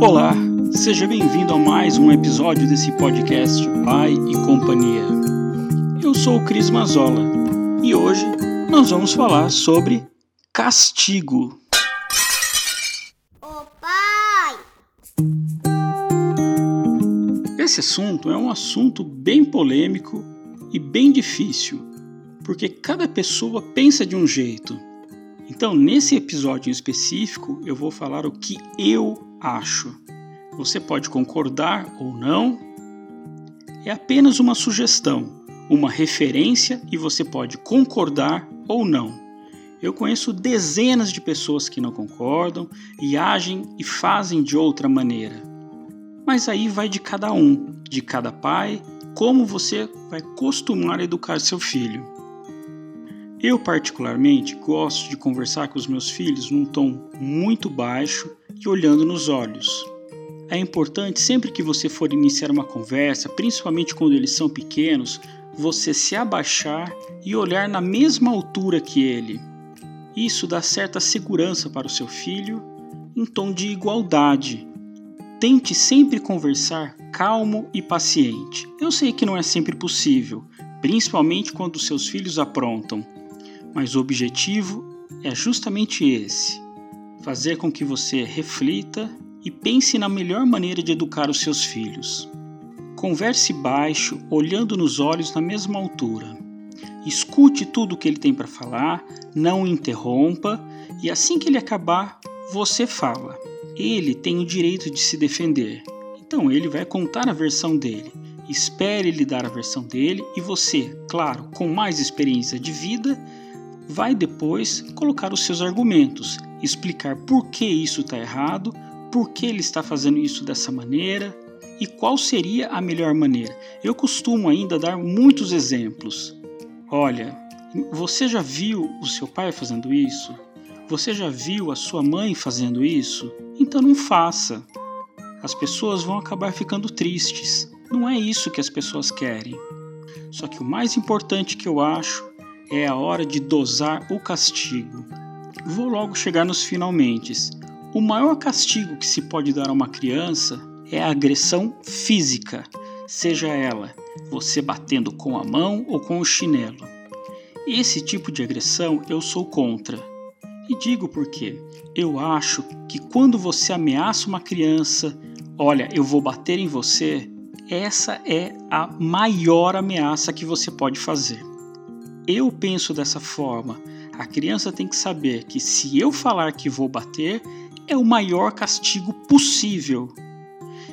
Olá, seja bem-vindo a mais um episódio desse podcast Pai e Companhia. Eu sou o Cris Mazola e hoje nós vamos falar sobre castigo. Ô pai! Esse assunto é um assunto bem polêmico e bem difícil, porque cada pessoa pensa de um jeito. Então, nesse episódio em específico, eu vou falar o que eu acho. Você pode concordar ou não. É apenas uma sugestão, uma referência e você pode concordar ou não. Eu conheço dezenas de pessoas que não concordam e agem e fazem de outra maneira. Mas aí vai de cada um, de cada pai, como você vai costumar educar seu filho. Eu, particularmente, gosto de conversar com os meus filhos num tom muito baixo e olhando nos olhos. É importante sempre que você for iniciar uma conversa, principalmente quando eles são pequenos, você se abaixar e olhar na mesma altura que ele. Isso dá certa segurança para o seu filho em tom de igualdade. Tente sempre conversar calmo e paciente. Eu sei que não é sempre possível, principalmente quando seus filhos aprontam, mas o objetivo é justamente esse: fazer com que você reflita e pense na melhor maneira de educar os seus filhos. Converse baixo, olhando nos olhos na mesma altura. Escute tudo o que ele tem para falar, não interrompa e assim que ele acabar, você fala. Ele tem o direito de se defender. Então ele vai contar a versão dele. Espere ele dar a versão dele e você, claro, com mais experiência de vida, vai depois colocar os seus argumentos, explicar por que isso está errado, por que ele está fazendo isso dessa maneira e qual seria a melhor maneira. Eu costumo ainda dar muitos exemplos. Olha, você já viu o seu pai fazendo isso? Você já viu a sua mãe fazendo isso? Então não faça. As pessoas vão acabar ficando tristes. Não é isso que as pessoas querem. Só que o mais importante que eu acho é a hora de dosar o castigo. Vou logo chegar nos finalmente. O maior castigo que se pode dar a uma criança é a agressão física, seja ela você batendo com a mão ou com o chinelo. Esse tipo de agressão eu sou contra. E digo porque eu acho que quando você ameaça uma criança, olha, eu vou bater em você, essa é a maior ameaça que você pode fazer. Eu penso dessa forma. A criança tem que saber que se eu falar que vou bater, é o maior castigo possível.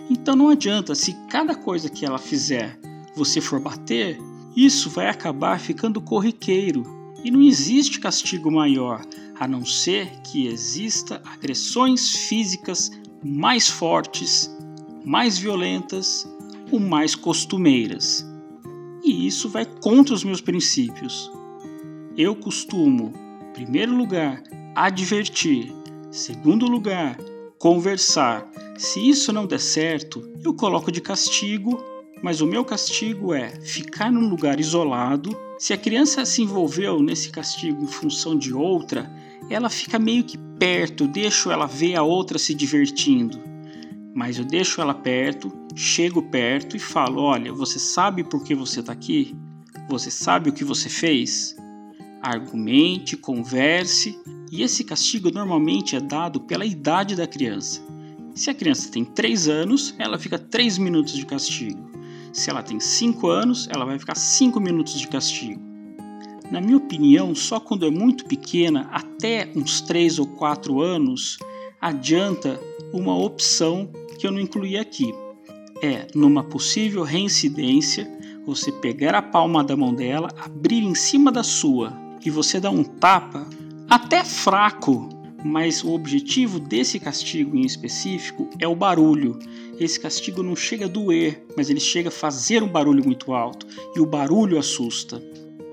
Então não adianta se cada coisa que ela fizer você for bater, isso vai acabar ficando corriqueiro e não existe castigo maior a não ser que exista agressões físicas mais fortes, mais violentas ou mais costumeiras. E isso vai contra os meus princípios. Eu costumo, primeiro lugar, advertir, segundo lugar, conversar. Se isso não der certo, eu coloco de castigo mas o meu castigo é ficar num lugar isolado. Se a criança se envolveu nesse castigo em função de outra, ela fica meio que perto, deixo ela ver a outra se divertindo. Mas eu deixo ela perto, chego perto e falo: Olha, você sabe por que você está aqui? Você sabe o que você fez? Argumente, converse, e esse castigo normalmente é dado pela idade da criança. Se a criança tem 3 anos, ela fica 3 minutos de castigo. Se ela tem 5 anos, ela vai ficar 5 minutos de castigo. Na minha opinião, só quando é muito pequena, até uns 3 ou 4 anos, adianta uma opção que eu não incluí aqui. É, numa possível reincidência, você pegar a palma da mão dela, abrir em cima da sua e você dar um tapa, até fraco, mas o objetivo desse castigo em específico é o barulho. Esse castigo não chega a doer, mas ele chega a fazer um barulho muito alto e o barulho assusta.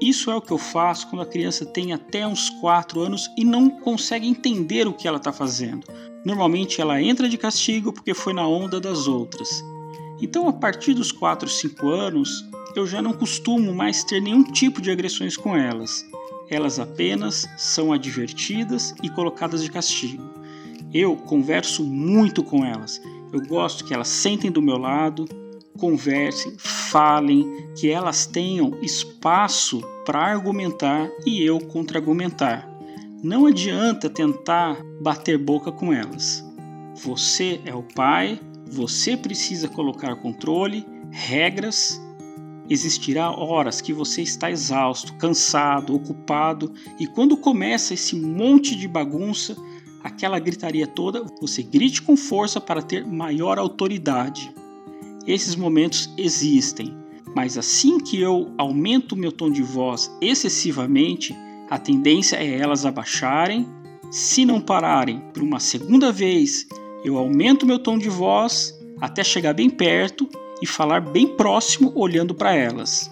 Isso é o que eu faço quando a criança tem até uns 4 anos e não consegue entender o que ela está fazendo. Normalmente ela entra de castigo porque foi na onda das outras. Então, a partir dos 4, 5 anos, eu já não costumo mais ter nenhum tipo de agressões com elas elas apenas são advertidas e colocadas de castigo. Eu converso muito com elas, Eu gosto que elas sentem do meu lado, conversem, falem, que elas tenham espaço para argumentar e eu contra-argumentar. Não adianta tentar bater boca com elas. Você é o pai, você precisa colocar controle, regras. Existirá horas que você está exausto, cansado, ocupado, e quando começa esse monte de bagunça, aquela gritaria toda, você grite com força para ter maior autoridade. Esses momentos existem, mas assim que eu aumento meu tom de voz excessivamente, a tendência é elas abaixarem. Se não pararem por uma segunda vez, eu aumento meu tom de voz até chegar bem perto e falar bem próximo olhando para elas.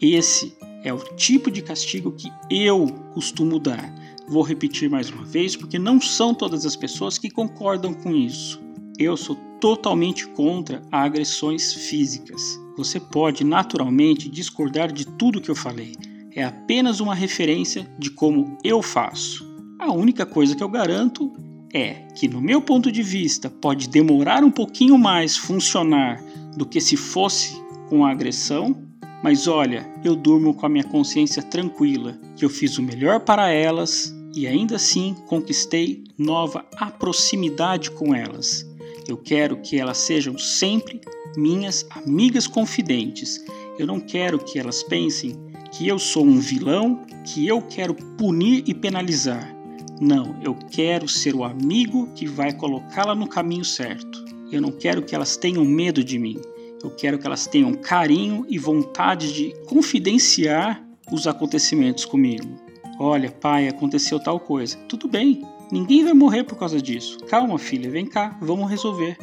Esse é o tipo de castigo que eu costumo dar. Vou repetir mais uma vez porque não são todas as pessoas que concordam com isso. Eu sou totalmente contra agressões físicas. Você pode naturalmente discordar de tudo que eu falei. É apenas uma referência de como eu faço. A única coisa que eu garanto é que, no meu ponto de vista, pode demorar um pouquinho mais funcionar do que se fosse com a agressão, mas olha, eu durmo com a minha consciência tranquila, que eu fiz o melhor para elas e ainda assim conquistei nova proximidade com elas. Eu quero que elas sejam sempre minhas amigas confidentes. Eu não quero que elas pensem que eu sou um vilão, que eu quero punir e penalizar. Não, eu quero ser o amigo que vai colocá-la no caminho certo. Eu não quero que elas tenham medo de mim. Eu quero que elas tenham carinho e vontade de confidenciar os acontecimentos comigo. Olha, pai, aconteceu tal coisa. Tudo bem, ninguém vai morrer por causa disso. Calma, filha, vem cá, vamos resolver.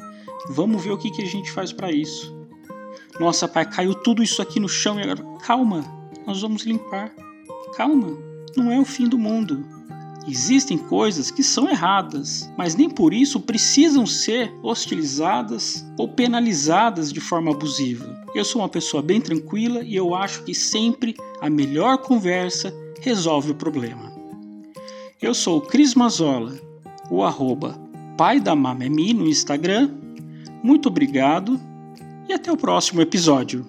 Vamos ver o que, que a gente faz para isso. Nossa, pai, caiu tudo isso aqui no chão e agora. Calma, nós vamos limpar. Calma, não é o fim do mundo. Existem coisas que são erradas, mas nem por isso precisam ser hostilizadas ou penalizadas de forma abusiva. Eu sou uma pessoa bem tranquila e eu acho que sempre a melhor conversa resolve o problema. Eu sou o Cris Mazola, o arroba pai da Mamemi no Instagram. Muito obrigado e até o próximo episódio.